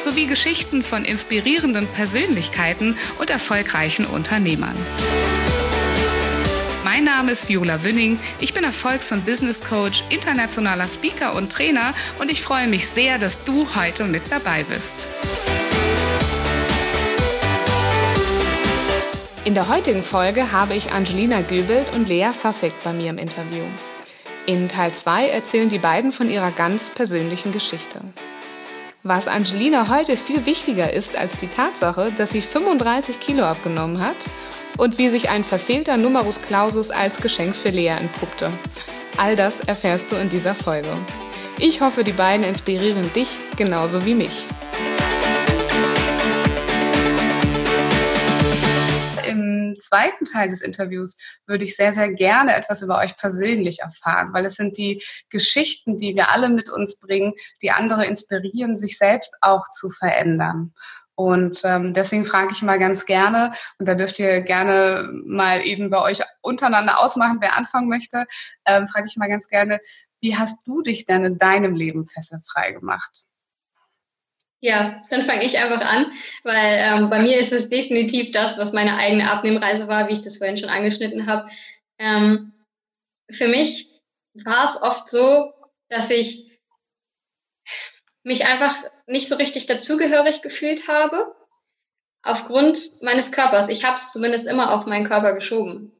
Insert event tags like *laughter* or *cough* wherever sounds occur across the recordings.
sowie Geschichten von inspirierenden Persönlichkeiten und erfolgreichen Unternehmern. Mein Name ist Viola Wünning. Ich bin Erfolgs- und Business Coach, internationaler Speaker und Trainer und ich freue mich sehr, dass du heute mit dabei bist. In der heutigen Folge habe ich Angelina Göbelt und Lea Sassek bei mir im Interview. In Teil 2 erzählen die beiden von ihrer ganz persönlichen Geschichte. Was Angelina heute viel wichtiger ist als die Tatsache, dass sie 35 Kilo abgenommen hat und wie sich ein verfehlter Numerus Clausus als Geschenk für Lea entpuppte. All das erfährst du in dieser Folge. Ich hoffe, die beiden inspirieren dich genauso wie mich. Zweiten Teil des Interviews würde ich sehr, sehr gerne etwas über euch persönlich erfahren, weil es sind die Geschichten, die wir alle mit uns bringen, die andere inspirieren, sich selbst auch zu verändern. Und ähm, deswegen frage ich mal ganz gerne, und da dürft ihr gerne mal eben bei euch untereinander ausmachen, wer anfangen möchte, ähm, frage ich mal ganz gerne, wie hast du dich denn in deinem Leben fesselfrei gemacht? Ja, dann fange ich einfach an, weil ähm, bei mir ist es definitiv das, was meine eigene Abnehmreise war, wie ich das vorhin schon angeschnitten habe. Ähm, für mich war es oft so, dass ich mich einfach nicht so richtig dazugehörig gefühlt habe, aufgrund meines Körpers. Ich habe es zumindest immer auf meinen Körper geschoben.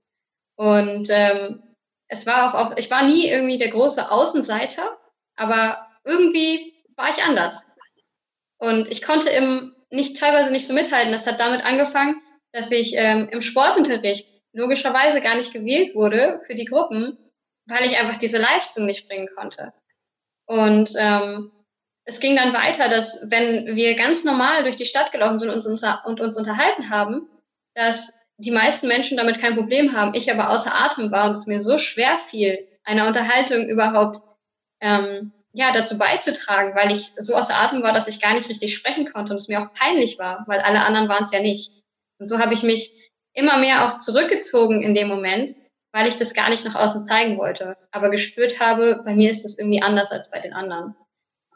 Und ähm, es war auch, auch, ich war nie irgendwie der große Außenseiter, aber irgendwie war ich anders. Und ich konnte im, nicht teilweise nicht so mithalten. Das hat damit angefangen, dass ich ähm, im Sportunterricht logischerweise gar nicht gewählt wurde für die Gruppen, weil ich einfach diese Leistung nicht bringen konnte. Und ähm, es ging dann weiter, dass wenn wir ganz normal durch die Stadt gelaufen sind und uns, und uns unterhalten haben, dass die meisten Menschen damit kein Problem haben, ich aber außer Atem war und es mir so schwer fiel, eine Unterhaltung überhaupt ähm, ja, dazu beizutragen, weil ich so außer Atem war, dass ich gar nicht richtig sprechen konnte und es mir auch peinlich war, weil alle anderen waren es ja nicht. Und so habe ich mich immer mehr auch zurückgezogen in dem Moment, weil ich das gar nicht nach außen zeigen wollte, aber gespürt habe, bei mir ist das irgendwie anders als bei den anderen.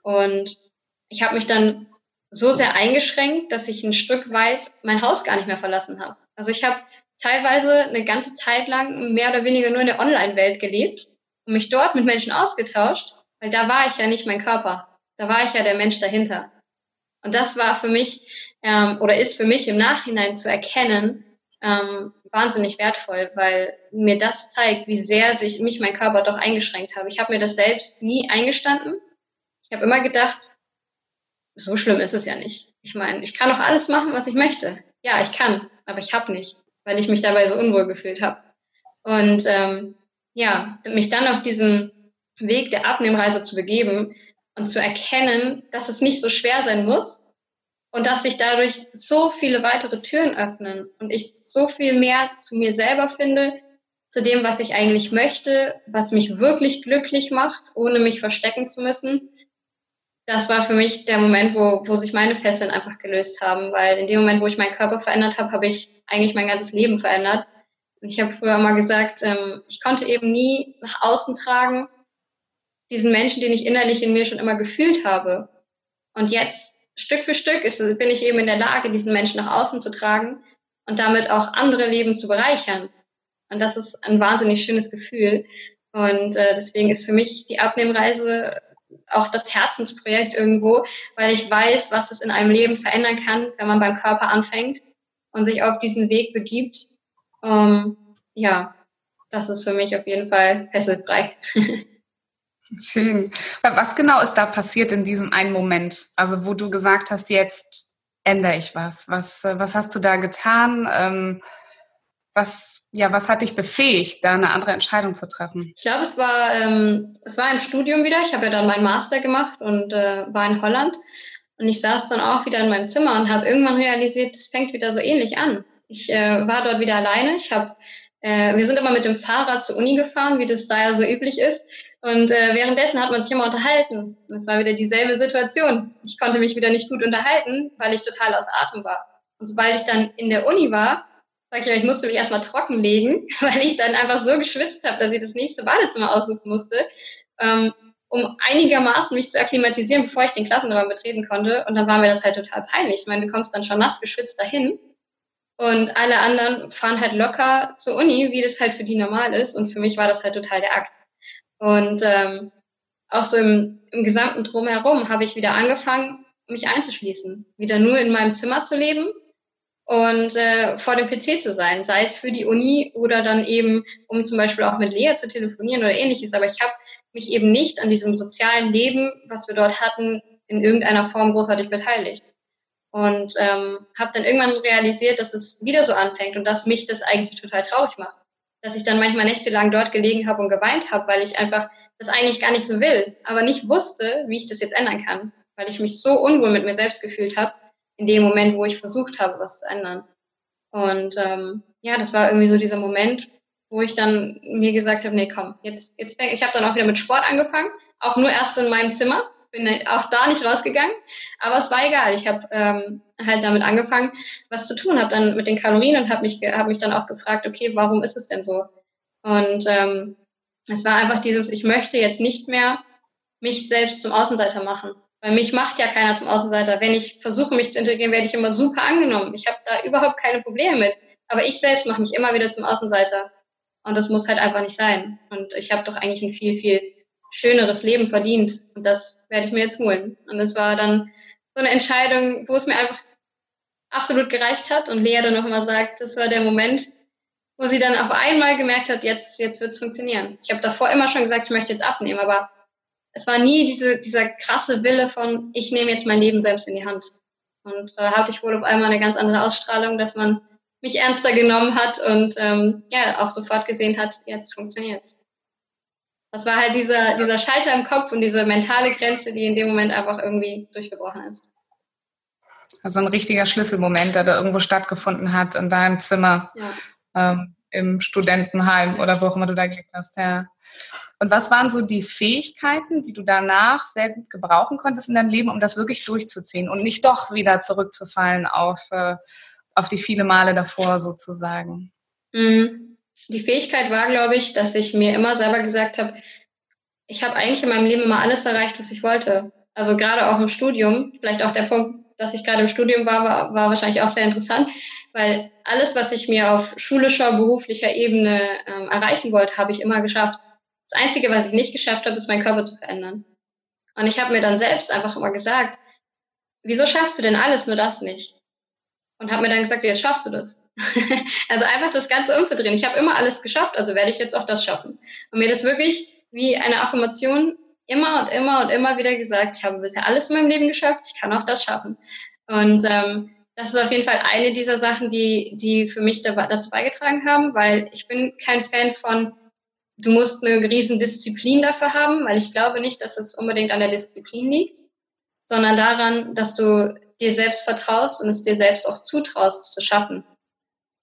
Und ich habe mich dann so sehr eingeschränkt, dass ich ein Stück weit mein Haus gar nicht mehr verlassen habe. Also ich habe teilweise eine ganze Zeit lang mehr oder weniger nur in der Online-Welt gelebt und mich dort mit Menschen ausgetauscht weil da war ich ja nicht mein Körper. Da war ich ja der Mensch dahinter. Und das war für mich ähm, oder ist für mich im Nachhinein zu erkennen ähm, wahnsinnig wertvoll, weil mir das zeigt, wie sehr sich mich mein Körper doch eingeschränkt habe. Ich habe mir das selbst nie eingestanden. Ich habe immer gedacht, so schlimm ist es ja nicht. Ich meine, ich kann doch alles machen, was ich möchte. Ja, ich kann, aber ich habe nicht, weil ich mich dabei so unwohl gefühlt habe. Und ähm, ja, mich dann auf diesen Weg der Abnehmreise zu begeben und zu erkennen, dass es nicht so schwer sein muss und dass sich dadurch so viele weitere Türen öffnen und ich so viel mehr zu mir selber finde, zu dem, was ich eigentlich möchte, was mich wirklich glücklich macht, ohne mich verstecken zu müssen. Das war für mich der Moment, wo, wo sich meine Fesseln einfach gelöst haben, weil in dem Moment, wo ich meinen Körper verändert habe, habe ich eigentlich mein ganzes Leben verändert. Und ich habe früher mal gesagt, ähm, ich konnte eben nie nach außen tragen, diesen Menschen, den ich innerlich in mir schon immer gefühlt habe. Und jetzt, Stück für Stück, ist, bin ich eben in der Lage, diesen Menschen nach außen zu tragen und damit auch andere Leben zu bereichern. Und das ist ein wahnsinnig schönes Gefühl. Und äh, deswegen ist für mich die Abnehmreise auch das Herzensprojekt irgendwo, weil ich weiß, was es in einem Leben verändern kann, wenn man beim Körper anfängt und sich auf diesen Weg begibt. Ähm, ja, das ist für mich auf jeden Fall fesselfrei. *laughs* Schön. Was genau ist da passiert in diesem einen Moment? Also wo du gesagt hast, jetzt ändere ich was. Was, äh, was hast du da getan? Ähm, was, ja, was hat dich befähigt, da eine andere Entscheidung zu treffen? Ich glaube, es war, ähm, es war im Studium wieder. Ich habe ja dann meinen Master gemacht und äh, war in Holland. Und ich saß dann auch wieder in meinem Zimmer und habe irgendwann realisiert, es fängt wieder so ähnlich an. Ich äh, war dort wieder alleine. Ich habe, äh, wir sind immer mit dem Fahrrad zur Uni gefahren, wie das da ja so üblich ist. Und äh, währenddessen hat man sich immer unterhalten. Und es war wieder dieselbe Situation. Ich konnte mich wieder nicht gut unterhalten, weil ich total aus Atem war. Und sobald ich dann in der Uni war, sag ich, ich musste mich erstmal trockenlegen, *laughs* weil ich dann einfach so geschwitzt habe, dass ich das nächste Badezimmer aussuchen musste, ähm, um einigermaßen mich zu akklimatisieren, bevor ich den Klassenraum betreten konnte. Und dann war mir das halt total peinlich. Ich meine, du kommst dann schon nass geschwitzt dahin und alle anderen fahren halt locker zur Uni, wie das halt für die normal ist. Und für mich war das halt total der Akt. Und ähm, auch so im, im gesamten Drumherum habe ich wieder angefangen, mich einzuschließen. Wieder nur in meinem Zimmer zu leben und äh, vor dem PC zu sein, sei es für die Uni oder dann eben, um zum Beispiel auch mit Lea zu telefonieren oder ähnliches. Aber ich habe mich eben nicht an diesem sozialen Leben, was wir dort hatten, in irgendeiner Form großartig beteiligt. Und ähm, habe dann irgendwann realisiert, dass es wieder so anfängt und dass mich das eigentlich total traurig macht dass ich dann manchmal nächtelang dort gelegen habe und geweint habe, weil ich einfach das eigentlich gar nicht so will, aber nicht wusste, wie ich das jetzt ändern kann, weil ich mich so unwohl mit mir selbst gefühlt habe, in dem Moment, wo ich versucht habe, was zu ändern. Und ähm, ja, das war irgendwie so dieser Moment, wo ich dann mir gesagt habe, nee, komm, jetzt, jetzt ich habe dann auch wieder mit Sport angefangen, auch nur erst in meinem Zimmer, bin auch da nicht rausgegangen, aber es war egal. Ich habe ähm, halt damit angefangen, was zu tun, habe dann mit den Kalorien und habe mich, hab mich dann auch gefragt, okay, warum ist es denn so? Und ähm, es war einfach dieses, ich möchte jetzt nicht mehr mich selbst zum Außenseiter machen. Weil mich macht ja keiner zum Außenseiter. Wenn ich versuche, mich zu integrieren, werde ich immer super angenommen. Ich habe da überhaupt keine Probleme mit. Aber ich selbst mache mich immer wieder zum Außenseiter. Und das muss halt einfach nicht sein. Und ich habe doch eigentlich ein viel, viel schöneres Leben verdient. Und das werde ich mir jetzt holen. Und das war dann so eine Entscheidung, wo es mir einfach absolut gereicht hat. Und Lea dann noch mal sagt, das war der Moment, wo sie dann auf einmal gemerkt hat, jetzt, jetzt wird es funktionieren. Ich habe davor immer schon gesagt, ich möchte jetzt abnehmen, aber es war nie diese, dieser krasse Wille von, ich nehme jetzt mein Leben selbst in die Hand. Und da hatte ich wohl auf einmal eine ganz andere Ausstrahlung, dass man mich ernster genommen hat und ähm, ja auch sofort gesehen hat, jetzt funktioniert's. Das war halt dieser, dieser Schalter im Kopf und diese mentale Grenze, die in dem Moment einfach irgendwie durchgebrochen ist. Also ein richtiger Schlüsselmoment, der da irgendwo stattgefunden hat in deinem Zimmer, ja. ähm, im Studentenheim oder wo auch immer du da gelebt hast. Ja. Und was waren so die Fähigkeiten, die du danach sehr gut gebrauchen konntest in deinem Leben, um das wirklich durchzuziehen und nicht doch wieder zurückzufallen auf, äh, auf die viele Male davor sozusagen? Mhm. Die Fähigkeit war, glaube ich, dass ich mir immer selber gesagt habe, ich habe eigentlich in meinem Leben immer alles erreicht, was ich wollte. Also gerade auch im Studium, vielleicht auch der Punkt, dass ich gerade im Studium war, war, war wahrscheinlich auch sehr interessant, weil alles, was ich mir auf schulischer, beruflicher Ebene ähm, erreichen wollte, habe ich immer geschafft. Das Einzige, was ich nicht geschafft habe, ist meinen Körper zu verändern. Und ich habe mir dann selbst einfach immer gesagt, wieso schaffst du denn alles, nur das nicht? Und habe mir dann gesagt, jetzt schaffst du das. *laughs* also einfach das Ganze umzudrehen. Ich habe immer alles geschafft, also werde ich jetzt auch das schaffen. Und mir das wirklich wie eine Affirmation immer und immer und immer wieder gesagt, ich habe bisher alles in meinem Leben geschafft, ich kann auch das schaffen. Und ähm, das ist auf jeden Fall eine dieser Sachen, die, die für mich dazu beigetragen haben, weil ich bin kein Fan von, du musst eine riesen Disziplin dafür haben, weil ich glaube nicht, dass es unbedingt an der Disziplin liegt, sondern daran, dass du dir selbst vertraust und es dir selbst auch zutraust zu schaffen.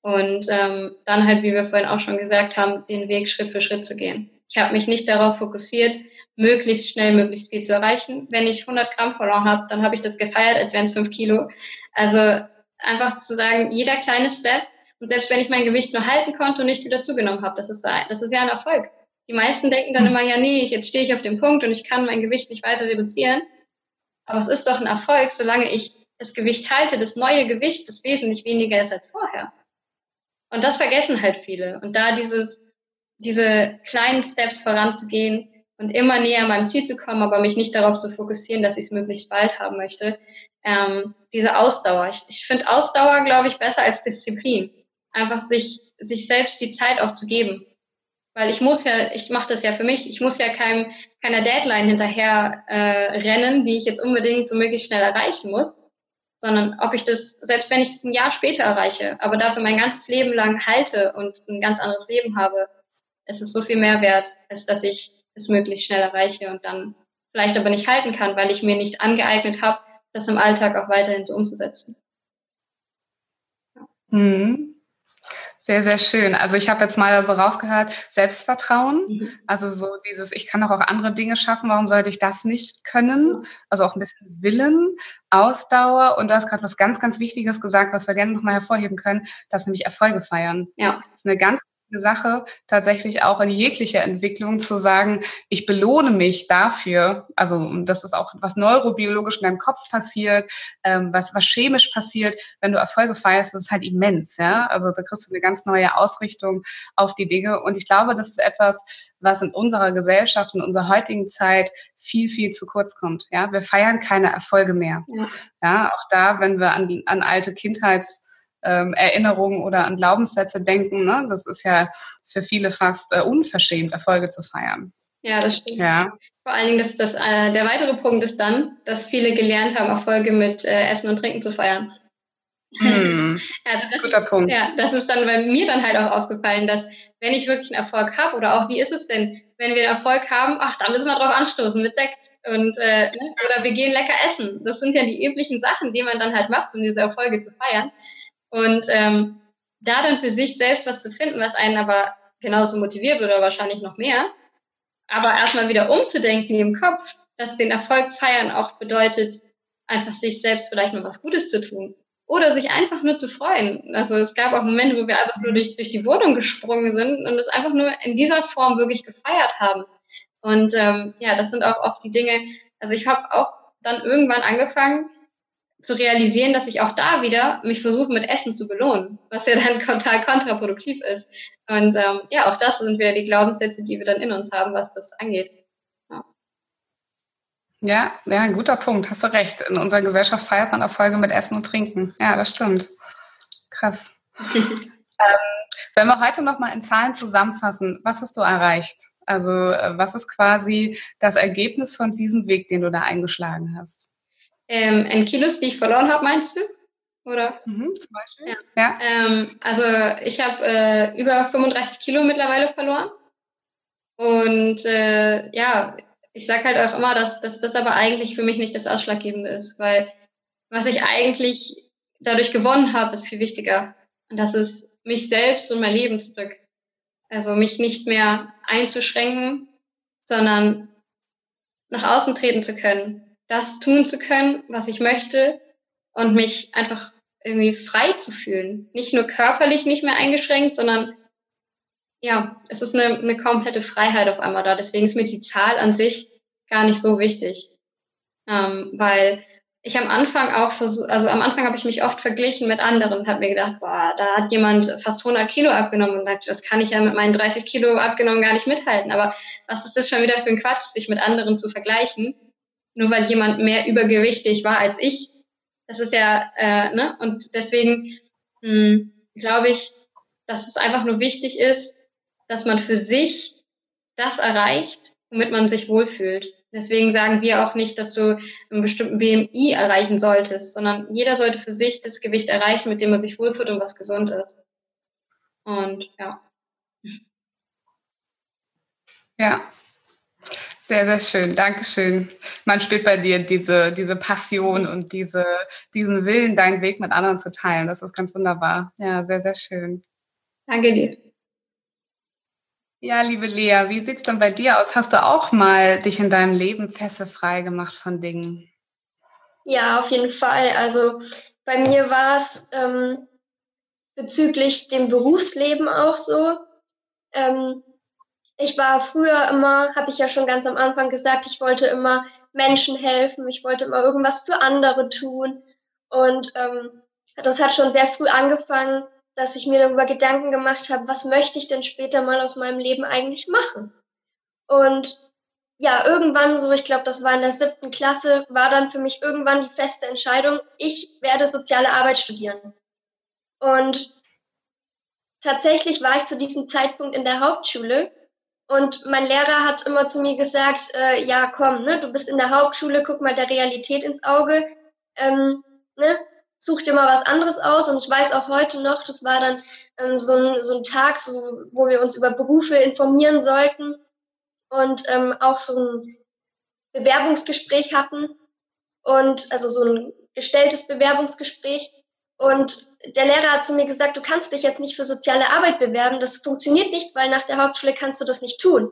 Und ähm, dann halt, wie wir vorhin auch schon gesagt haben, den Weg Schritt für Schritt zu gehen. Ich habe mich nicht darauf fokussiert, möglichst schnell, möglichst viel zu erreichen. Wenn ich 100 Gramm verloren habe, dann habe ich das gefeiert, als wären es 5 Kilo. Also einfach zu sagen, jeder kleine Step und selbst wenn ich mein Gewicht nur halten konnte und nicht wieder zugenommen habe, das ist, das ist ja ein Erfolg. Die meisten denken dann hm. immer, ja, nee, jetzt stehe ich auf dem Punkt und ich kann mein Gewicht nicht weiter reduzieren. Aber es ist doch ein Erfolg, solange ich das Gewicht halte, das neue Gewicht, das wesentlich weniger ist als vorher. Und das vergessen halt viele. Und da dieses, diese kleinen Steps voranzugehen und immer näher meinem Ziel zu kommen, aber mich nicht darauf zu fokussieren, dass ich es möglichst bald haben möchte, ähm, diese Ausdauer. Ich, ich finde Ausdauer, glaube ich, besser als Disziplin. Einfach sich, sich selbst die Zeit auch zu geben. Weil ich muss ja, ich mache das ja für mich, ich muss ja keinem, keiner Deadline hinterher äh, rennen, die ich jetzt unbedingt so möglichst schnell erreichen muss, sondern ob ich das, selbst wenn ich es ein Jahr später erreiche, aber dafür mein ganzes Leben lang halte und ein ganz anderes Leben habe, es ist so viel mehr wert, als dass ich es möglichst schnell erreiche und dann vielleicht aber nicht halten kann, weil ich mir nicht angeeignet habe, das im Alltag auch weiterhin so umzusetzen. Mhm. Sehr, sehr schön. Also ich habe jetzt mal so rausgehört, Selbstvertrauen. Mhm. Also so dieses, ich kann doch auch andere Dinge schaffen, warum sollte ich das nicht können? Also auch ein bisschen Willen, Ausdauer. Und du hast gerade was ganz, ganz Wichtiges gesagt, was wir gerne nochmal hervorheben können, das nämlich Erfolge feiern. Ja. Das ist eine ganz Sache, tatsächlich auch in jeglicher Entwicklung zu sagen, ich belohne mich dafür, also das ist auch was neurobiologisch in deinem Kopf passiert, ähm, was, was chemisch passiert, wenn du Erfolge feierst, das ist halt immens, ja. Also da kriegst du eine ganz neue Ausrichtung auf die Dinge. Und ich glaube, das ist etwas, was in unserer Gesellschaft, in unserer heutigen Zeit viel, viel zu kurz kommt. Ja, wir feiern keine Erfolge mehr. Ja, ja auch da, wenn wir an, an alte Kindheits ähm, Erinnerungen oder an Glaubenssätze denken. Ne? Das ist ja für viele fast äh, unverschämt, Erfolge zu feiern. Ja, das stimmt. Ja. Vor allen Dingen, dass das, äh, der weitere Punkt ist dann, dass viele gelernt haben, Erfolge mit äh, Essen und Trinken zu feiern. Hm, *laughs* also das, guter Punkt. Ja, das ist dann bei mir dann halt auch aufgefallen, dass wenn ich wirklich einen Erfolg habe oder auch wie ist es denn, wenn wir einen Erfolg haben, ach, da müssen wir drauf anstoßen mit Sekt und äh, ne, oder wir gehen lecker essen. Das sind ja die üblichen Sachen, die man dann halt macht, um diese Erfolge zu feiern. Und ähm, da dann für sich selbst was zu finden, was einen aber genauso motiviert oder wahrscheinlich noch mehr, aber erstmal wieder umzudenken im Kopf, dass den Erfolg feiern auch bedeutet, einfach sich selbst vielleicht noch was Gutes zu tun oder sich einfach nur zu freuen. Also es gab auch Momente, wo wir einfach nur durch, durch die Wohnung gesprungen sind und es einfach nur in dieser Form wirklich gefeiert haben. Und ähm, ja, das sind auch oft die Dinge, also ich habe auch dann irgendwann angefangen, zu realisieren, dass ich auch da wieder mich versuche mit Essen zu belohnen, was ja dann *laughs* total kontraproduktiv ist. Und ähm, ja, auch das sind wieder die Glaubenssätze, die wir dann in uns haben, was das angeht. Ja. Ja, ja, ein guter Punkt, hast du recht. In unserer Gesellschaft feiert man Erfolge mit Essen und Trinken. Ja, das stimmt. Krass. *laughs* ähm, wenn wir heute nochmal in Zahlen zusammenfassen, was hast du erreicht? Also äh, was ist quasi das Ergebnis von diesem Weg, den du da eingeschlagen hast? Ähm, in Kilos, die ich verloren habe, meinst du? Oder? Mhm, zum Beispiel. Ja. ja. Ähm, also ich habe äh, über 35 Kilo mittlerweile verloren. Und äh, ja, ich sage halt auch immer, dass, dass das aber eigentlich für mich nicht das Ausschlaggebende ist, weil was ich eigentlich dadurch gewonnen habe, ist viel wichtiger. Und das ist mich selbst und mein Leben zurück. Also mich nicht mehr einzuschränken, sondern nach außen treten zu können, das tun zu können, was ich möchte und mich einfach irgendwie frei zu fühlen. Nicht nur körperlich nicht mehr eingeschränkt, sondern ja, es ist eine, eine komplette Freiheit auf einmal da. Deswegen ist mir die Zahl an sich gar nicht so wichtig. Ähm, weil ich am Anfang auch versucht, also am Anfang habe ich mich oft verglichen mit anderen habe mir gedacht, boah, da hat jemand fast 100 Kilo abgenommen und dachte, das kann ich ja mit meinen 30 Kilo abgenommen gar nicht mithalten. Aber was ist das schon wieder für ein Quatsch, sich mit anderen zu vergleichen? Nur weil jemand mehr übergewichtig war als ich. Das ist ja, äh, ne? Und deswegen hm, glaube ich, dass es einfach nur wichtig ist, dass man für sich das erreicht, womit man sich wohlfühlt. Deswegen sagen wir auch nicht, dass du einen bestimmten BMI erreichen solltest, sondern jeder sollte für sich das Gewicht erreichen, mit dem man sich wohlfühlt und was gesund ist. Und ja. Ja, sehr, sehr schön. Dankeschön. Man spürt bei dir diese, diese Passion und diese, diesen Willen, deinen Weg mit anderen zu teilen. Das ist ganz wunderbar. Ja, sehr, sehr schön. Danke dir. Ja, liebe Lea, wie sieht es denn bei dir aus? Hast du auch mal dich in deinem Leben frei gemacht von Dingen? Ja, auf jeden Fall. Also bei mir war es ähm, bezüglich dem Berufsleben auch so. Ähm, ich war früher immer, habe ich ja schon ganz am Anfang gesagt, ich wollte immer Menschen helfen, ich wollte immer irgendwas für andere tun. Und ähm, das hat schon sehr früh angefangen, dass ich mir darüber Gedanken gemacht habe, was möchte ich denn später mal aus meinem Leben eigentlich machen? Und ja, irgendwann so, ich glaube, das war in der siebten Klasse, war dann für mich irgendwann die feste Entscheidung, ich werde soziale Arbeit studieren. Und tatsächlich war ich zu diesem Zeitpunkt in der Hauptschule und mein Lehrer hat immer zu mir gesagt, äh, ja, komm, ne, du bist in der Hauptschule, guck mal der Realität ins Auge, ähm, ne, such dir mal was anderes aus. Und ich weiß auch heute noch, das war dann ähm, so, ein, so ein Tag, so, wo wir uns über Berufe informieren sollten und ähm, auch so ein Bewerbungsgespräch hatten und also so ein gestelltes Bewerbungsgespräch. Und der Lehrer hat zu mir gesagt, du kannst dich jetzt nicht für soziale Arbeit bewerben. Das funktioniert nicht, weil nach der Hauptschule kannst du das nicht tun.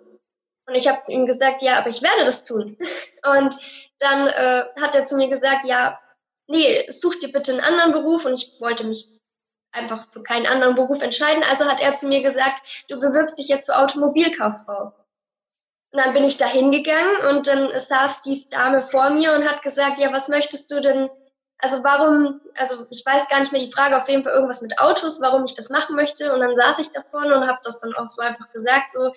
Und ich habe zu ihm gesagt, ja, aber ich werde das tun. *laughs* Und dann äh, hat er zu mir gesagt, ja, nee, such dir bitte einen anderen Beruf. Und ich wollte mich einfach für keinen anderen Beruf entscheiden. Also hat er zu mir gesagt, du bewirbst dich jetzt für Automobilkauffrau. Und dann bin ich da hingegangen und dann saß die Dame vor mir und hat gesagt, ja, was möchtest du denn, also warum, also ich weiß gar nicht mehr die Frage, auf jeden Fall irgendwas mit Autos, warum ich das machen möchte. Und dann saß ich da vorne und habe das dann auch so einfach gesagt, so,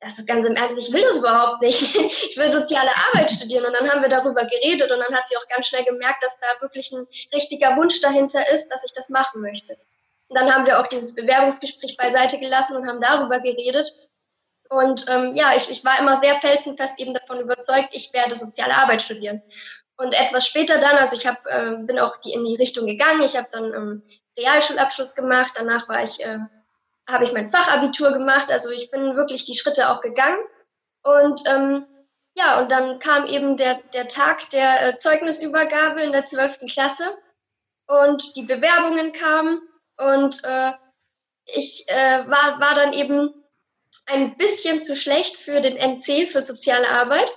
also ganz im Ernst, ich will das überhaupt nicht. *laughs* Ich will soziale Arbeit studieren. Und dann haben wir darüber geredet und dann hat sie auch ganz schnell gemerkt, dass da wirklich ein richtiger Wunsch dahinter ist, dass ich das machen möchte. Und dann haben wir auch dieses Bewerbungsgespräch beiseite gelassen und haben darüber geredet. Und ähm, ja, ich, ich war immer sehr felsenfest eben davon überzeugt, ich werde soziale Arbeit studieren. Und etwas später dann, also ich hab, äh, bin auch die, in die Richtung gegangen, ich habe dann ähm, Realschulabschluss gemacht, danach war ich äh, habe ich mein Fachabitur gemacht. Also ich bin wirklich die Schritte auch gegangen. Und ähm, ja, und dann kam eben der, der Tag der äh, Zeugnisübergabe in der 12. Klasse und die Bewerbungen kamen und äh, ich äh, war, war dann eben ein bisschen zu schlecht für den NC, für soziale Arbeit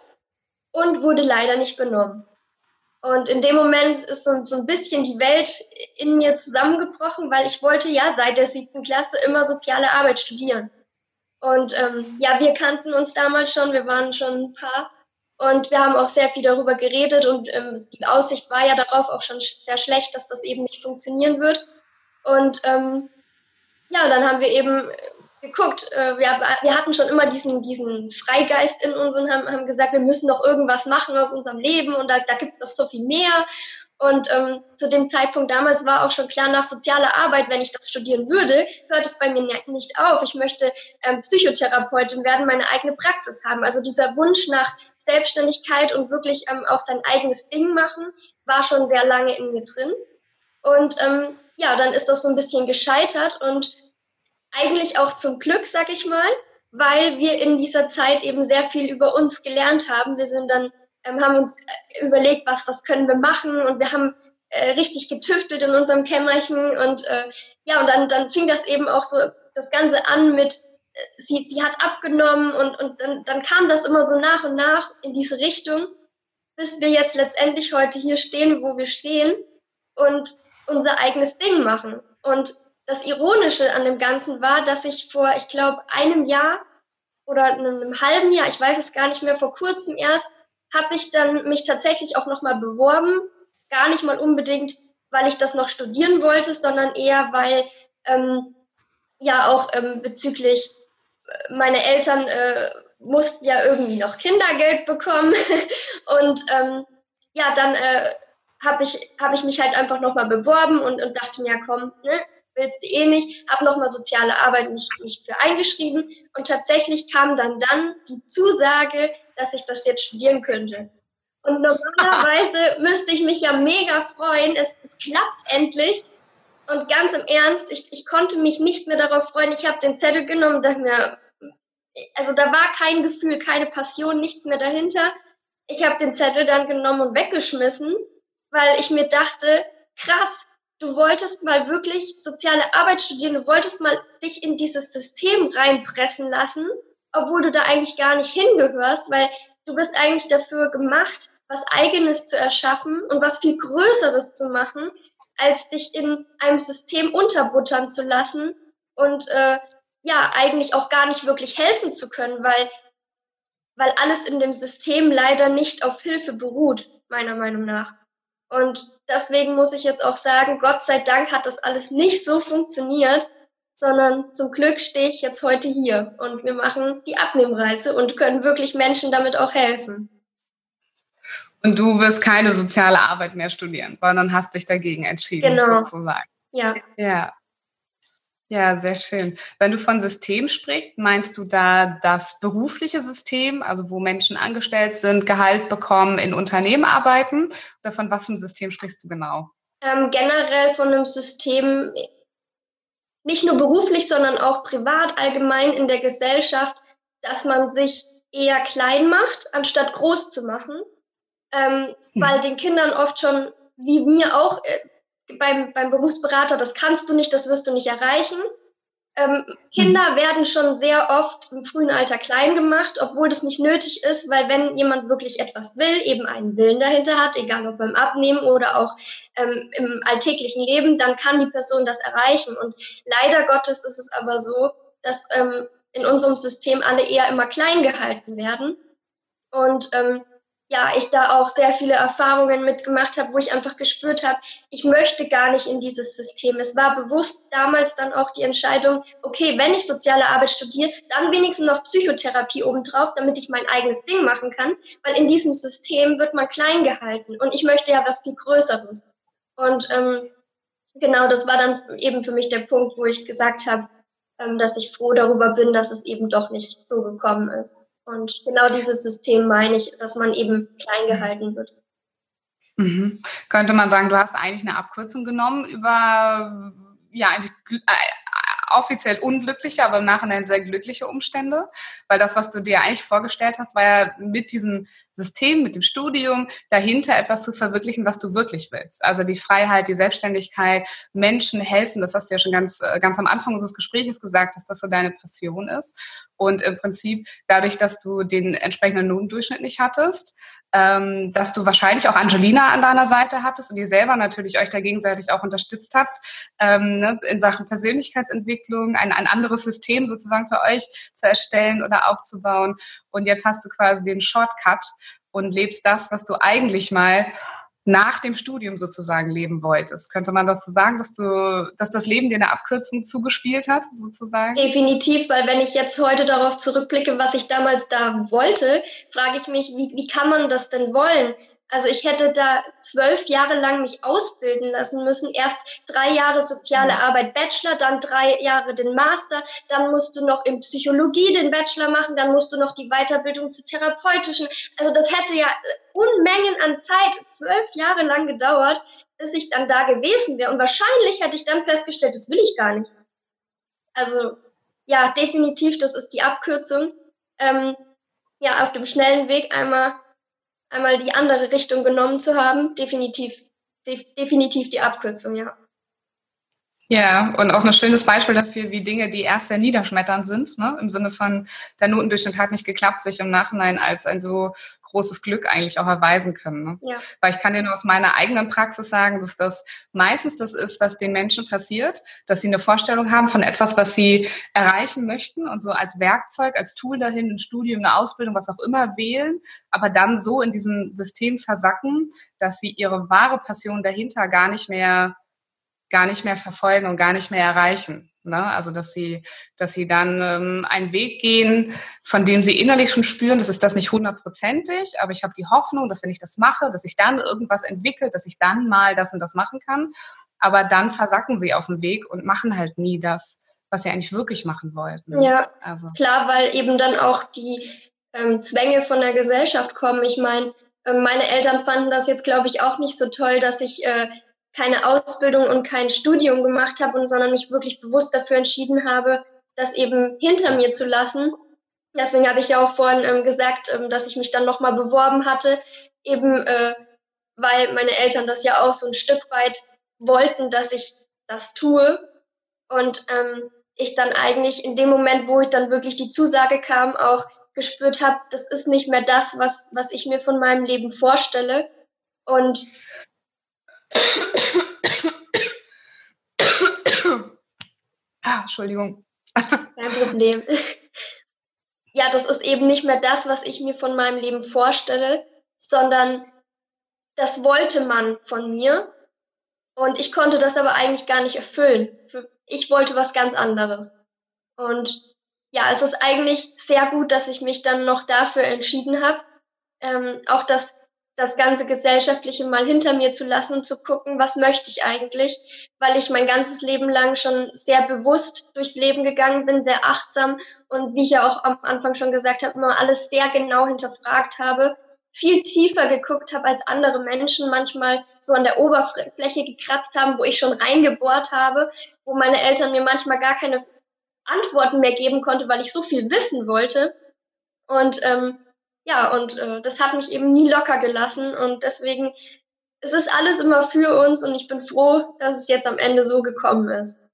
und wurde leider nicht genommen. Und in dem Moment ist so, so ein bisschen die Welt in mir zusammengebrochen, weil ich wollte ja seit der siebten Klasse immer soziale Arbeit studieren. Und ähm, ja, wir kannten uns damals schon, wir waren schon ein paar und wir haben auch sehr viel darüber geredet und ähm, die Aussicht war ja darauf auch schon sehr schlecht, dass das eben nicht funktionieren wird. Und ähm, ja, dann haben wir eben geguckt. Äh, wir, wir, hatten schon immer diesen, diesen Freigeist in uns und haben, haben gesagt, wir müssen doch irgendwas machen aus unserem Leben und da, da gibt es noch so viel mehr. Und ähm, zu dem Zeitpunkt damals war auch schon klar, nach sozialer Arbeit, wenn ich das studieren würde, hört es bei mir nicht auf. Ich möchte ähm, Psychotherapeutin werden, meine eigene Praxis haben. Also dieser Wunsch nach Selbstständigkeit und wirklich ähm, auch sein eigenes Ding machen, war schon sehr lange in mir drin. Und ähm, ja, dann ist das so ein bisschen gescheitert und eigentlich auch zum Glück, sag ich mal, weil wir in dieser Zeit eben sehr viel über uns gelernt haben. Wir sind dann, ähm, haben uns äh, überlegt, was, was können wir machen und wir haben äh, richtig getüftelt in unserem Kämmerchen und äh, ja, und dann, dann fing das eben auch so das Ganze an mit, äh, sie, sie hat abgenommen und, und dann, dann kam das immer so nach und nach in diese Richtung, bis wir jetzt letztendlich heute hier stehen, wo wir stehen und unser eigenes Ding machen. Und das Ironische an dem Ganzen war, dass ich vor, ich glaube, einem Jahr oder einem halben Jahr, ich weiß es gar nicht mehr, vor kurzem erst, habe ich dann mich tatsächlich auch nochmal beworben. Gar nicht mal unbedingt, weil ich das noch studieren wollte, sondern eher, weil ähm, ja auch ähm, bezüglich äh, meine Eltern äh, mussten ja irgendwie noch Kindergeld bekommen. *laughs* Und ähm, ja, dann äh, habe ich, hab ich mich halt einfach nochmal beworben und, und dachte mir, ja komm, ne, willst du eh nicht, habe nochmal soziale Arbeit mich, mich für eingeschrieben und tatsächlich kam dann dann die Zusage, dass ich das jetzt studieren könnte. Und normalerweise *laughs* müsste ich mich ja mega freuen, es, es klappt endlich. Und ganz im Ernst, ich, ich konnte mich nicht mehr darauf freuen. Ich habe den Zettel genommen und dachte mir, also da war kein Gefühl, keine Passion, nichts mehr dahinter. Ich habe den Zettel dann genommen und weggeschmissen, weil ich mir dachte, krass, du wolltest mal wirklich soziale Arbeit studieren, du wolltest mal dich in dieses System reinpressen lassen, obwohl du da eigentlich gar nicht hingehörst, weil du bist eigentlich dafür gemacht, was eigenes zu erschaffen und was viel Größeres zu machen, als dich in einem System unterbuttern zu lassen und äh, ja, eigentlich auch gar nicht wirklich helfen zu können, weil, weil alles in dem System leider nicht auf Hilfe beruht, meiner Meinung nach. Und deswegen muss ich jetzt auch sagen, Gott sei Dank hat das alles nicht so funktioniert, sondern zum Glück stehe ich jetzt heute hier und wir machen die Abnehmreise und können wirklich Menschen damit auch helfen. Und du wirst keine soziale Arbeit mehr studieren, sondern hast dich dagegen entschieden, genau. sozusagen. Ja. Ja. Ja, sehr schön. Wenn du von System sprichst, meinst du da das berufliche System, also wo Menschen angestellt sind, Gehalt bekommen, in Unternehmen arbeiten? Oder von was für einem System sprichst du genau? Ähm, generell von einem System, nicht nur beruflich, sondern auch privat, allgemein in der Gesellschaft, dass man sich eher klein macht, anstatt groß zu machen. Ähm, hm. Weil den Kindern oft schon, wie mir auch, äh, beim, beim Berufsberater, das kannst du nicht, das wirst du nicht erreichen. Ähm, Kinder mhm. werden schon sehr oft im frühen Alter klein gemacht, obwohl das nicht nötig ist, weil wenn jemand wirklich etwas will, eben einen Willen dahinter hat, egal ob beim Abnehmen oder auch ähm, im alltäglichen Leben, dann kann die Person das erreichen. Und leider Gottes ist es aber so, dass ähm, in unserem System alle eher immer klein gehalten werden. Und ähm, ja, ich da auch sehr viele Erfahrungen mitgemacht habe, wo ich einfach gespürt habe, ich möchte gar nicht in dieses System. Es war bewusst damals dann auch die Entscheidung, okay, wenn ich soziale Arbeit studiere, dann wenigstens noch Psychotherapie obendrauf, damit ich mein eigenes Ding machen kann, weil in diesem System wird man klein gehalten und ich möchte ja was viel Größeres. Und ähm, genau, das war dann eben für mich der Punkt, wo ich gesagt habe, ähm, dass ich froh darüber bin, dass es eben doch nicht so gekommen ist. Und genau dieses System meine ich, dass man eben klein gehalten wird. Mhm. Könnte man sagen, du hast eigentlich eine Abkürzung genommen über ja, offiziell unglückliche, aber im Nachhinein sehr glückliche Umstände, weil das, was du dir eigentlich vorgestellt hast, war ja mit diesem System, mit dem Studium dahinter etwas zu verwirklichen, was du wirklich willst. Also die Freiheit, die Selbstständigkeit, Menschen helfen, das hast du ja schon ganz, äh, ganz am Anfang unseres Gesprächs gesagt, dass das so deine Passion ist. Und im Prinzip dadurch, dass du den entsprechenden Notendurchschnitt nicht hattest, ähm, dass du wahrscheinlich auch Angelina an deiner Seite hattest und ihr selber natürlich euch da gegenseitig auch unterstützt habt ähm, ne, in Sachen Persönlichkeitsentwicklung, ein, ein anderes System sozusagen für euch zu erstellen oder aufzubauen. Und jetzt hast du quasi den Shortcut und lebst das, was du eigentlich mal nach dem Studium sozusagen leben wolltest. Könnte man das so sagen, dass du, dass das Leben dir eine Abkürzung zugespielt hat, sozusagen? Definitiv, weil wenn ich jetzt heute darauf zurückblicke, was ich damals da wollte, frage ich mich, wie, wie kann man das denn wollen? Also ich hätte da zwölf Jahre lang mich ausbilden lassen müssen. Erst drei Jahre soziale. Arbeit Bachelor, dann drei Jahre den Master, dann musst du noch in Psychologie den Bachelor machen, dann musst du noch die Weiterbildung zu therapeutischen. Also das hätte ja Unmengen an Zeit, zwölf Jahre lang gedauert, bis ich dann da gewesen wäre. Und wahrscheinlich hätte ich dann festgestellt, das will ich gar nicht. Also ja, definitiv, das ist die Abkürzung. Ähm, ja, auf dem schnellen Weg einmal einmal die andere Richtung genommen zu haben, definitiv, def, definitiv die Abkürzung, ja. Ja, und auch ein schönes Beispiel dafür, wie Dinge, die erst sehr niederschmetternd sind, ne? im Sinne von der Notendurchschnitt hat nicht geklappt, sich im Nachhinein als ein so großes Glück eigentlich auch erweisen können. Ne? Ja. Weil ich kann dir nur aus meiner eigenen Praxis sagen, dass das meistens das ist, was den Menschen passiert, dass sie eine Vorstellung haben von etwas, was sie erreichen möchten und so als Werkzeug, als Tool dahin, ein Studium, eine Ausbildung, was auch immer wählen, aber dann so in diesem System versacken, dass sie ihre wahre Passion dahinter gar nicht mehr gar nicht mehr verfolgen und gar nicht mehr erreichen. Ne? Also dass sie, dass sie dann ähm, einen Weg gehen, von dem sie innerlich schon spüren, das ist das nicht hundertprozentig, aber ich habe die Hoffnung, dass wenn ich das mache, dass sich dann irgendwas entwickelt, dass ich dann mal das und das machen kann. Aber dann versacken sie auf dem Weg und machen halt nie das, was sie eigentlich wirklich machen wollten. Ja, also. klar, weil eben dann auch die ähm, Zwänge von der Gesellschaft kommen. Ich meine, äh, meine Eltern fanden das jetzt, glaube ich, auch nicht so toll, dass ich äh, keine Ausbildung und kein Studium gemacht habe, und, sondern mich wirklich bewusst dafür entschieden habe, das eben hinter mir zu lassen. Deswegen habe ich ja auch vorhin ähm, gesagt, ähm, dass ich mich dann nochmal beworben hatte, eben äh, weil meine Eltern das ja auch so ein Stück weit wollten, dass ich das tue. Und ähm, ich dann eigentlich in dem Moment, wo ich dann wirklich die Zusage kam, auch gespürt habe, das ist nicht mehr das, was, was ich mir von meinem Leben vorstelle. Und *coughs* ah, Entschuldigung. Kein Problem. Ja, das ist eben nicht mehr das, was ich mir von meinem Leben vorstelle, sondern das wollte man von mir. Und ich konnte das aber eigentlich gar nicht erfüllen. Ich wollte was ganz anderes. Und ja, es ist eigentlich sehr gut, dass ich mich dann noch dafür entschieden habe. Ähm, auch das das ganze Gesellschaftliche mal hinter mir zu lassen und zu gucken, was möchte ich eigentlich, weil ich mein ganzes Leben lang schon sehr bewusst durchs Leben gegangen bin, sehr achtsam und wie ich ja auch am Anfang schon gesagt habe, immer alles sehr genau hinterfragt habe, viel tiefer geguckt habe als andere Menschen, manchmal so an der Oberfläche gekratzt haben, wo ich schon reingebohrt habe, wo meine Eltern mir manchmal gar keine Antworten mehr geben konnte, weil ich so viel wissen wollte. Und ähm, ja, und äh, das hat mich eben nie locker gelassen und deswegen es ist alles immer für uns und ich bin froh, dass es jetzt am Ende so gekommen ist.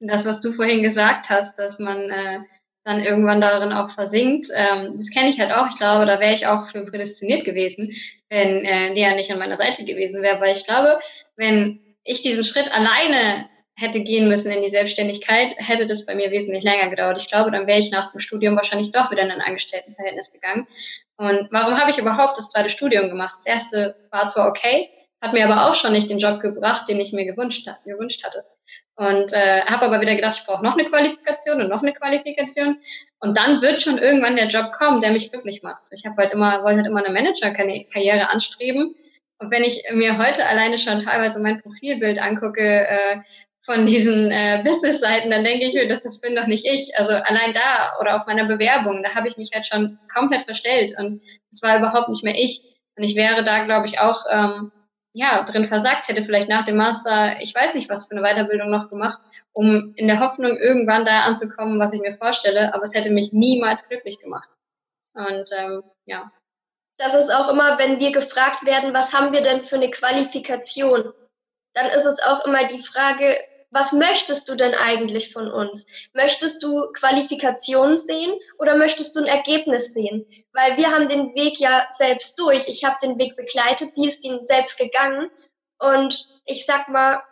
Das, was du vorhin gesagt hast, dass man äh, dann irgendwann darin auch versinkt, ähm, das kenne ich halt auch. Ich glaube, da wäre ich auch für prädestiniert gewesen, wenn äh, Lea nicht an meiner Seite gewesen wäre, weil ich glaube, wenn ich diesen Schritt alleine hätte gehen müssen in die Selbstständigkeit, hätte das bei mir wesentlich länger gedauert. Ich glaube, dann wäre ich nach dem Studium wahrscheinlich doch wieder in ein Angestelltenverhältnis gegangen. Und warum habe ich überhaupt das zweite Studium gemacht? Das erste war zwar okay, hat mir aber auch schon nicht den Job gebracht, den ich mir gewünscht, gewünscht hatte. Und äh, habe aber wieder gedacht, ich brauche noch eine Qualifikation und noch eine Qualifikation. Und dann wird schon irgendwann der Job kommen, der mich glücklich macht. Ich habe halt immer, wollte halt immer eine Managerkarriere anstreben. Und wenn ich mir heute alleine schon teilweise mein Profilbild angucke, äh, von diesen äh, Business-Seiten, dann denke ich mir, dass das bin doch nicht ich. Also allein da oder auf meiner Bewerbung, da habe ich mich halt schon komplett verstellt und es war überhaupt nicht mehr ich. Und ich wäre da, glaube ich, auch ähm, ja drin versagt, hätte vielleicht nach dem Master, ich weiß nicht, was für eine Weiterbildung noch gemacht, um in der Hoffnung irgendwann da anzukommen, was ich mir vorstelle. Aber es hätte mich niemals glücklich gemacht. Und ähm, ja. Das ist auch immer, wenn wir gefragt werden, was haben wir denn für eine Qualifikation? Dann ist es auch immer die Frage, was möchtest du denn eigentlich von uns? Möchtest du Qualifikationen sehen oder möchtest du ein Ergebnis sehen? Weil wir haben den Weg ja selbst durch. Ich habe den Weg begleitet, sie ist ihn selbst gegangen. Und ich sag mal,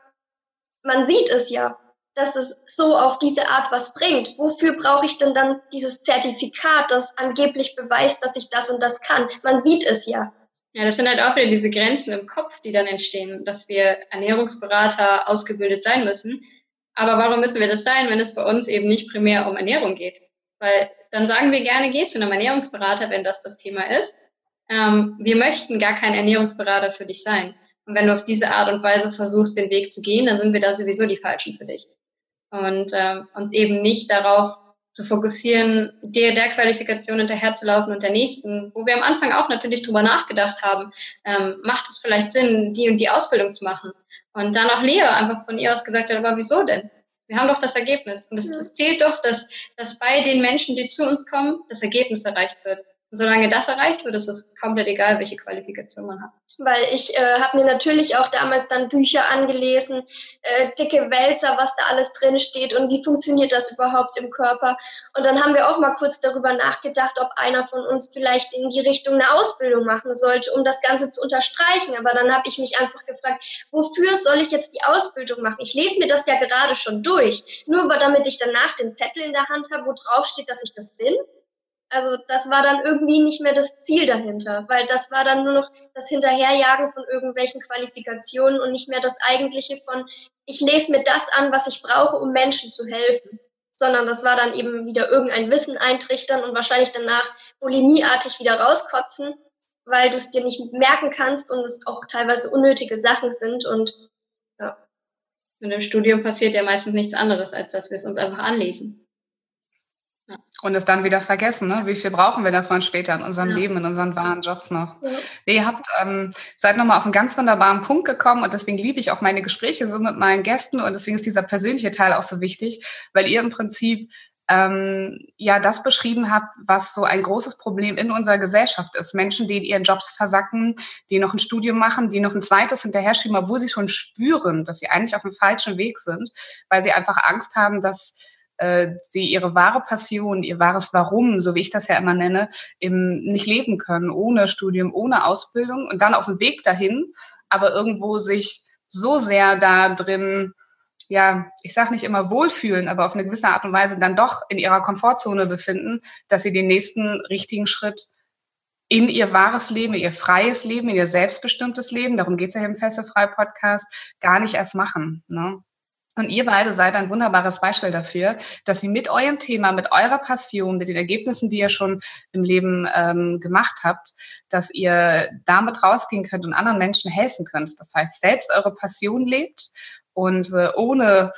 man sieht es ja, dass es so auf diese Art was bringt. Wofür brauche ich denn dann dieses Zertifikat, das angeblich beweist, dass ich das und das kann? Man sieht es ja. Ja, das sind halt auch wieder diese Grenzen im Kopf, die dann entstehen, dass wir Ernährungsberater ausgebildet sein müssen. Aber warum müssen wir das sein, wenn es bei uns eben nicht primär um Ernährung geht? Weil dann sagen wir gerne, geh zu einem Ernährungsberater, wenn das das Thema ist. Ähm, wir möchten gar kein Ernährungsberater für dich sein. Und wenn du auf diese Art und Weise versuchst, den Weg zu gehen, dann sind wir da sowieso die Falschen für dich. Und ähm, uns eben nicht darauf zu fokussieren, der, der Qualifikation hinterherzulaufen und der nächsten, wo wir am Anfang auch natürlich drüber nachgedacht haben, ähm, macht es vielleicht Sinn, die und die Ausbildung zu machen. Und dann auch Lea einfach von ihr aus gesagt hat, aber wieso denn? Wir haben doch das Ergebnis. Und es, es zählt doch, dass, dass bei den Menschen, die zu uns kommen, das Ergebnis erreicht wird. Solange das erreicht wird, ist es komplett egal, welche Qualifikation man hat. Weil ich äh, habe mir natürlich auch damals dann Bücher angelesen, äh, dicke Wälzer, was da alles drin steht und wie funktioniert das überhaupt im Körper. Und dann haben wir auch mal kurz darüber nachgedacht, ob einer von uns vielleicht in die Richtung eine Ausbildung machen sollte, um das Ganze zu unterstreichen. Aber dann habe ich mich einfach gefragt, wofür soll ich jetzt die Ausbildung machen? Ich lese mir das ja gerade schon durch, nur damit ich danach den Zettel in der Hand habe, wo drauf steht, dass ich das bin. Also das war dann irgendwie nicht mehr das Ziel dahinter, weil das war dann nur noch das Hinterherjagen von irgendwelchen Qualifikationen und nicht mehr das eigentliche von, ich lese mir das an, was ich brauche, um Menschen zu helfen, sondern das war dann eben wieder irgendein Wissen eintrichtern und wahrscheinlich danach bulimieartig wieder rauskotzen, weil du es dir nicht merken kannst und es auch teilweise unnötige Sachen sind und ja. Und im Studium passiert ja meistens nichts anderes, als dass wir es uns einfach anlesen. Und es dann wieder vergessen, ne? wie viel brauchen wir davon später in unserem ja. Leben, in unseren wahren Jobs noch. Ja. Ihr habt, ähm, seid nochmal auf einen ganz wunderbaren Punkt gekommen und deswegen liebe ich auch meine Gespräche so mit meinen Gästen und deswegen ist dieser persönliche Teil auch so wichtig, weil ihr im Prinzip ähm, ja das beschrieben habt, was so ein großes Problem in unserer Gesellschaft ist. Menschen, die in ihren Jobs versacken, die noch ein Studium machen, die noch ein zweites hinterher schieben, obwohl sie schon spüren, dass sie eigentlich auf dem falschen Weg sind, weil sie einfach Angst haben, dass äh, sie ihre wahre Passion, ihr wahres Warum, so wie ich das ja immer nenne, im, nicht leben können, ohne Studium, ohne Ausbildung und dann auf dem Weg dahin, aber irgendwo sich so sehr da drin, ja, ich sage nicht immer wohlfühlen, aber auf eine gewisse Art und Weise dann doch in ihrer Komfortzone befinden, dass sie den nächsten richtigen Schritt in ihr wahres Leben, ihr freies Leben, in ihr selbstbestimmtes Leben, darum geht's ja hier im Fessefrei-Podcast, gar nicht erst machen. Ne? Und ihr beide seid ein wunderbares Beispiel dafür, dass ihr mit eurem Thema, mit eurer Passion, mit den Ergebnissen, die ihr schon im Leben ähm, gemacht habt, dass ihr damit rausgehen könnt und anderen Menschen helfen könnt. Das heißt, selbst eure Passion lebt und äh, ohne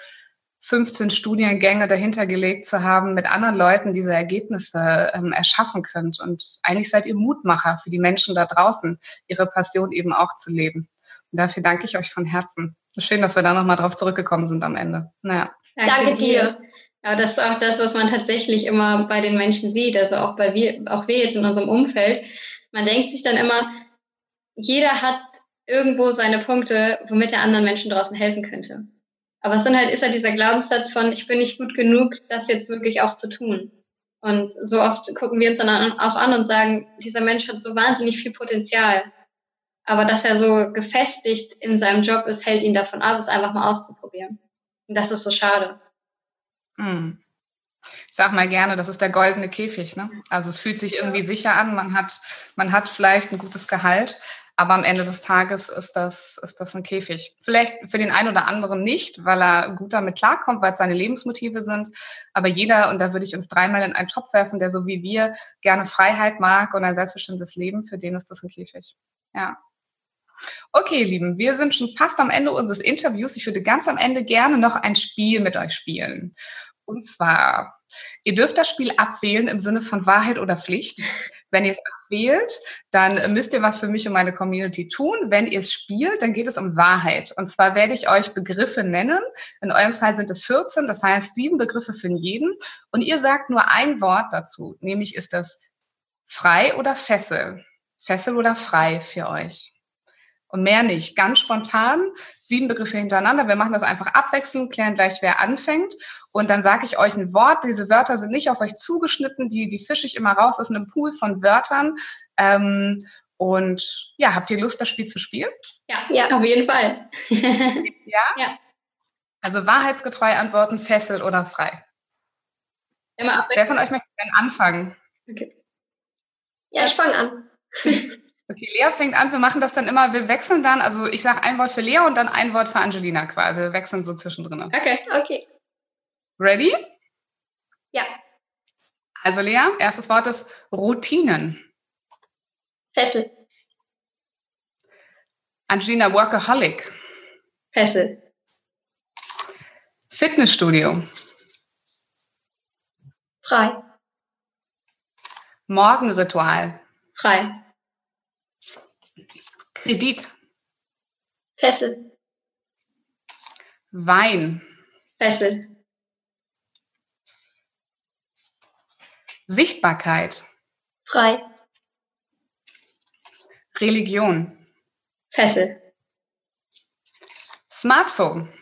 15 Studiengänge dahinter gelegt zu haben, mit anderen Leuten diese Ergebnisse ähm, erschaffen könnt. Und eigentlich seid ihr Mutmacher für die Menschen da draußen, ihre Passion eben auch zu leben. Und dafür danke ich euch von Herzen. Schön, dass wir da nochmal drauf zurückgekommen sind am Ende. Naja. Danke, Danke dir. Ja, das ist auch das, was man tatsächlich immer bei den Menschen sieht. Also auch bei wir, auch wir jetzt in unserem Umfeld. Man denkt sich dann immer, jeder hat irgendwo seine Punkte, womit er anderen Menschen draußen helfen könnte. Aber es dann halt, ist halt dieser Glaubenssatz von, ich bin nicht gut genug, das jetzt wirklich auch zu tun. Und so oft gucken wir uns dann auch an und sagen, dieser Mensch hat so wahnsinnig viel Potenzial. Aber dass er so gefestigt in seinem Job ist, hält ihn davon ab, es einfach mal auszuprobieren. Und das ist so schade. Hm. Ich sag mal gerne, das ist der goldene Käfig. Ne? Also es fühlt sich irgendwie sicher an, man hat, man hat vielleicht ein gutes Gehalt, aber am Ende des Tages ist das, ist das ein Käfig. Vielleicht für den einen oder anderen nicht, weil er gut damit klarkommt, weil es seine Lebensmotive sind. Aber jeder, und da würde ich uns dreimal in einen Topf werfen, der so wie wir gerne Freiheit mag und ein selbstbestimmtes Leben, für den ist das ein Käfig. Ja. Okay, ihr Lieben, wir sind schon fast am Ende unseres Interviews. Ich würde ganz am Ende gerne noch ein Spiel mit euch spielen. Und zwar, ihr dürft das Spiel abwählen im Sinne von Wahrheit oder Pflicht. Wenn ihr es abwählt, dann müsst ihr was für mich und meine Community tun. Wenn ihr es spielt, dann geht es um Wahrheit. Und zwar werde ich euch Begriffe nennen. In eurem Fall sind es 14, das heißt sieben Begriffe für jeden. Und ihr sagt nur ein Wort dazu, nämlich ist das frei oder Fessel? Fessel oder frei für euch? Und mehr nicht. Ganz spontan, sieben Begriffe hintereinander. Wir machen das einfach abwechselnd, klären gleich, wer anfängt. Und dann sage ich euch ein Wort. Diese Wörter sind nicht auf euch zugeschnitten, die, die fische ich immer raus aus einem Pool von Wörtern. Ähm, und ja, habt ihr Lust, das Spiel zu spielen? Ja, ja auf jeden Fall. *laughs* ja? Ja. Also wahrheitsgetreu antworten, fesselt oder frei. Immer Wer von euch möchte denn anfangen? Okay. Ja, ich fange an. *laughs* Okay, Lea fängt an, wir machen das dann immer, wir wechseln dann, also ich sage ein Wort für Lea und dann ein Wort für Angelina quasi. Wir wechseln so zwischendrin. Okay, okay. Ready? Ja. Also Lea, erstes Wort ist Routinen. Fessel. Angelina, Workaholic. Fessel. Fitnessstudio. Frei. Morgenritual. Frei. Kredit. Fessel. Wein. Fessel. Sichtbarkeit. Frei. Religion. Fessel. Smartphone.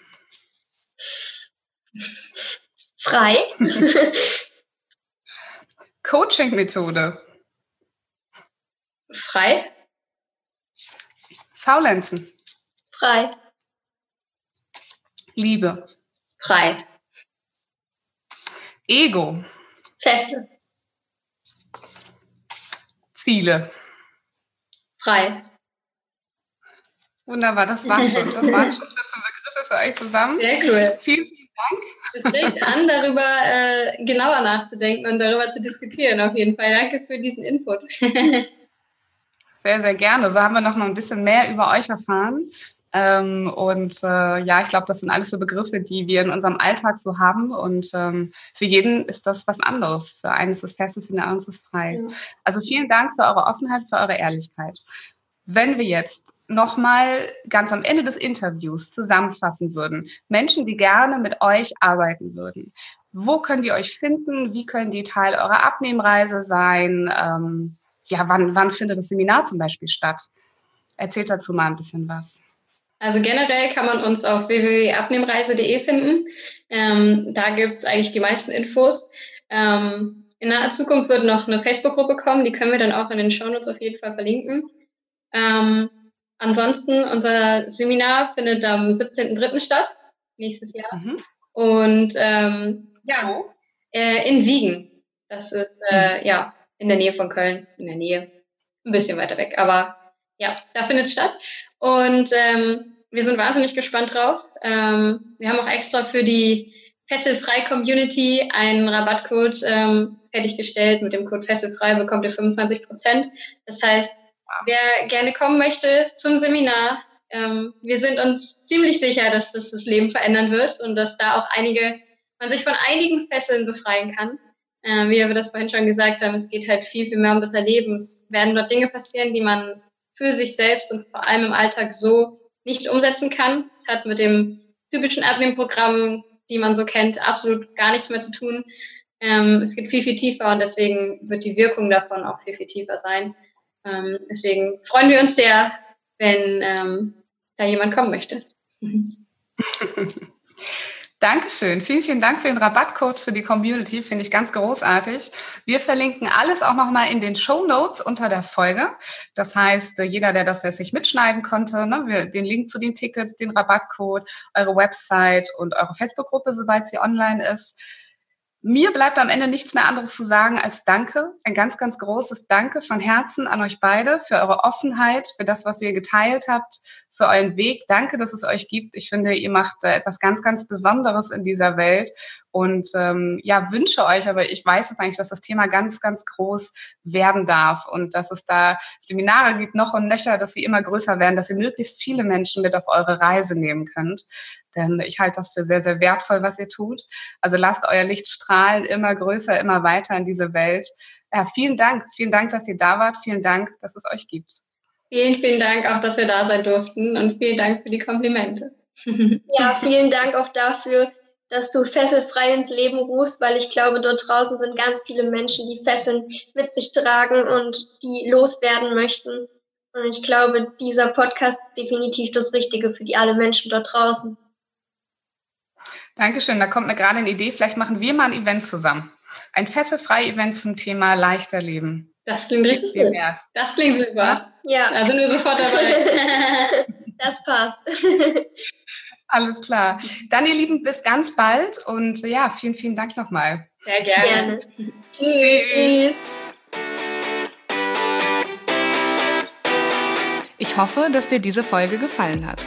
Frei. *laughs* Coaching-Methode. Frei. Faulenzen. Frei. Liebe. Frei. Ego. Feste. Ziele. Frei. Wunderbar, das war schon. Das waren *laughs* schon 14 Begriffe für euch zusammen. Sehr cool. Vielen, vielen Dank. Es regt an, darüber äh, genauer nachzudenken und darüber zu diskutieren, auf jeden Fall. Danke für diesen Input. *laughs* Sehr, sehr gerne. So haben wir noch mal ein bisschen mehr über euch erfahren. Ähm, und äh, ja, ich glaube, das sind alles so Begriffe, die wir in unserem Alltag so haben. Und ähm, für jeden ist das was anderes. Für einen ist es fest und für den anderen ist es frei. Ja. Also vielen Dank für eure Offenheit, für eure Ehrlichkeit. Wenn wir jetzt nochmal ganz am Ende des Interviews zusammenfassen würden, Menschen, die gerne mit euch arbeiten würden, wo können die euch finden? Wie können die Teil eurer Abnehmreise sein? Ähm, ja, wann, wann findet das Seminar zum Beispiel statt? Erzählt dazu mal ein bisschen was. Also generell kann man uns auf www.abnehmreise.de finden. Ähm, da gibt es eigentlich die meisten Infos. Ähm, in naher Zukunft wird noch eine Facebook-Gruppe kommen, die können wir dann auch in den Shownotes auf jeden Fall verlinken. Ähm, ansonsten, unser Seminar findet am 17.03. statt, nächstes Jahr. Mhm. Und ähm, ja, äh, in Siegen. Das ist äh, ja in der Nähe von Köln, in der Nähe, ein bisschen weiter weg, aber ja, da findet es statt. Und ähm, wir sind wahnsinnig gespannt drauf. Ähm, wir haben auch extra für die Fesselfrei Community einen Rabattcode ähm, fertiggestellt. Mit dem Code Fesselfrei bekommt ihr 25 Prozent. Das heißt, wer gerne kommen möchte zum Seminar, ähm, wir sind uns ziemlich sicher, dass das das Leben verändern wird und dass da auch einige, man sich von einigen Fesseln befreien kann. Äh, wie wir das vorhin schon gesagt haben, es geht halt viel, viel mehr um das Erleben. Es werden dort Dinge passieren, die man für sich selbst und vor allem im Alltag so nicht umsetzen kann. Es hat mit dem typischen Abnehmprogramm, die man so kennt, absolut gar nichts mehr zu tun. Ähm, es geht viel, viel tiefer und deswegen wird die Wirkung davon auch viel, viel tiefer sein. Ähm, deswegen freuen wir uns sehr, wenn ähm, da jemand kommen möchte. *laughs* Dankeschön. Vielen, vielen Dank für den Rabattcode für die Community. Finde ich ganz großartig. Wir verlinken alles auch nochmal in den Show Notes unter der Folge. Das heißt, jeder, der das jetzt nicht mitschneiden konnte, ne, den Link zu den Tickets, den Rabattcode, eure Website und eure Facebook-Gruppe, soweit sie online ist, mir bleibt am Ende nichts mehr anderes zu sagen als Danke. Ein ganz, ganz großes Danke von Herzen an euch beide für eure Offenheit, für das, was ihr geteilt habt, für euren Weg. Danke, dass es euch gibt. Ich finde, ihr macht äh, etwas ganz, ganz Besonderes in dieser Welt und ähm, ja, wünsche euch, aber ich weiß jetzt eigentlich, dass das Thema ganz, ganz groß werden darf und dass es da Seminare gibt, noch und nöcher, dass sie immer größer werden, dass ihr möglichst viele Menschen mit auf eure Reise nehmen könnt. Denn ich halte das für sehr, sehr wertvoll, was ihr tut. Also lasst euer Licht strahlen, immer größer, immer weiter in diese Welt. Ja, vielen Dank. Vielen Dank, dass ihr da wart. Vielen Dank, dass es euch gibt. Vielen, vielen Dank auch, dass wir da sein durften und vielen Dank für die Komplimente. *laughs* Ja, vielen Dank auch dafür, dass du fesselfrei ins Leben rufst, weil ich glaube, dort draußen sind ganz viele Menschen, die Fesseln mit sich tragen und die loswerden möchten. Und ich glaube, dieser Podcast ist definitiv das Richtige für die alle Menschen dort draußen. Dankeschön. Da kommt mir gerade eine Idee. Vielleicht machen wir mal ein Event zusammen. Ein fesselfrei Event zum Thema leichter Leben. Das klingt richtig gut. Das klingt super. Ja. Da sind wir sofort dabei. *laughs* das passt. *laughs* Alles klar. Dann, ihr Lieben, bis ganz bald und ja, vielen, vielen Dank nochmal. Sehr gerne. gerne. Tschüss. Tschüss. Ich hoffe, dass dir diese Folge gefallen hat.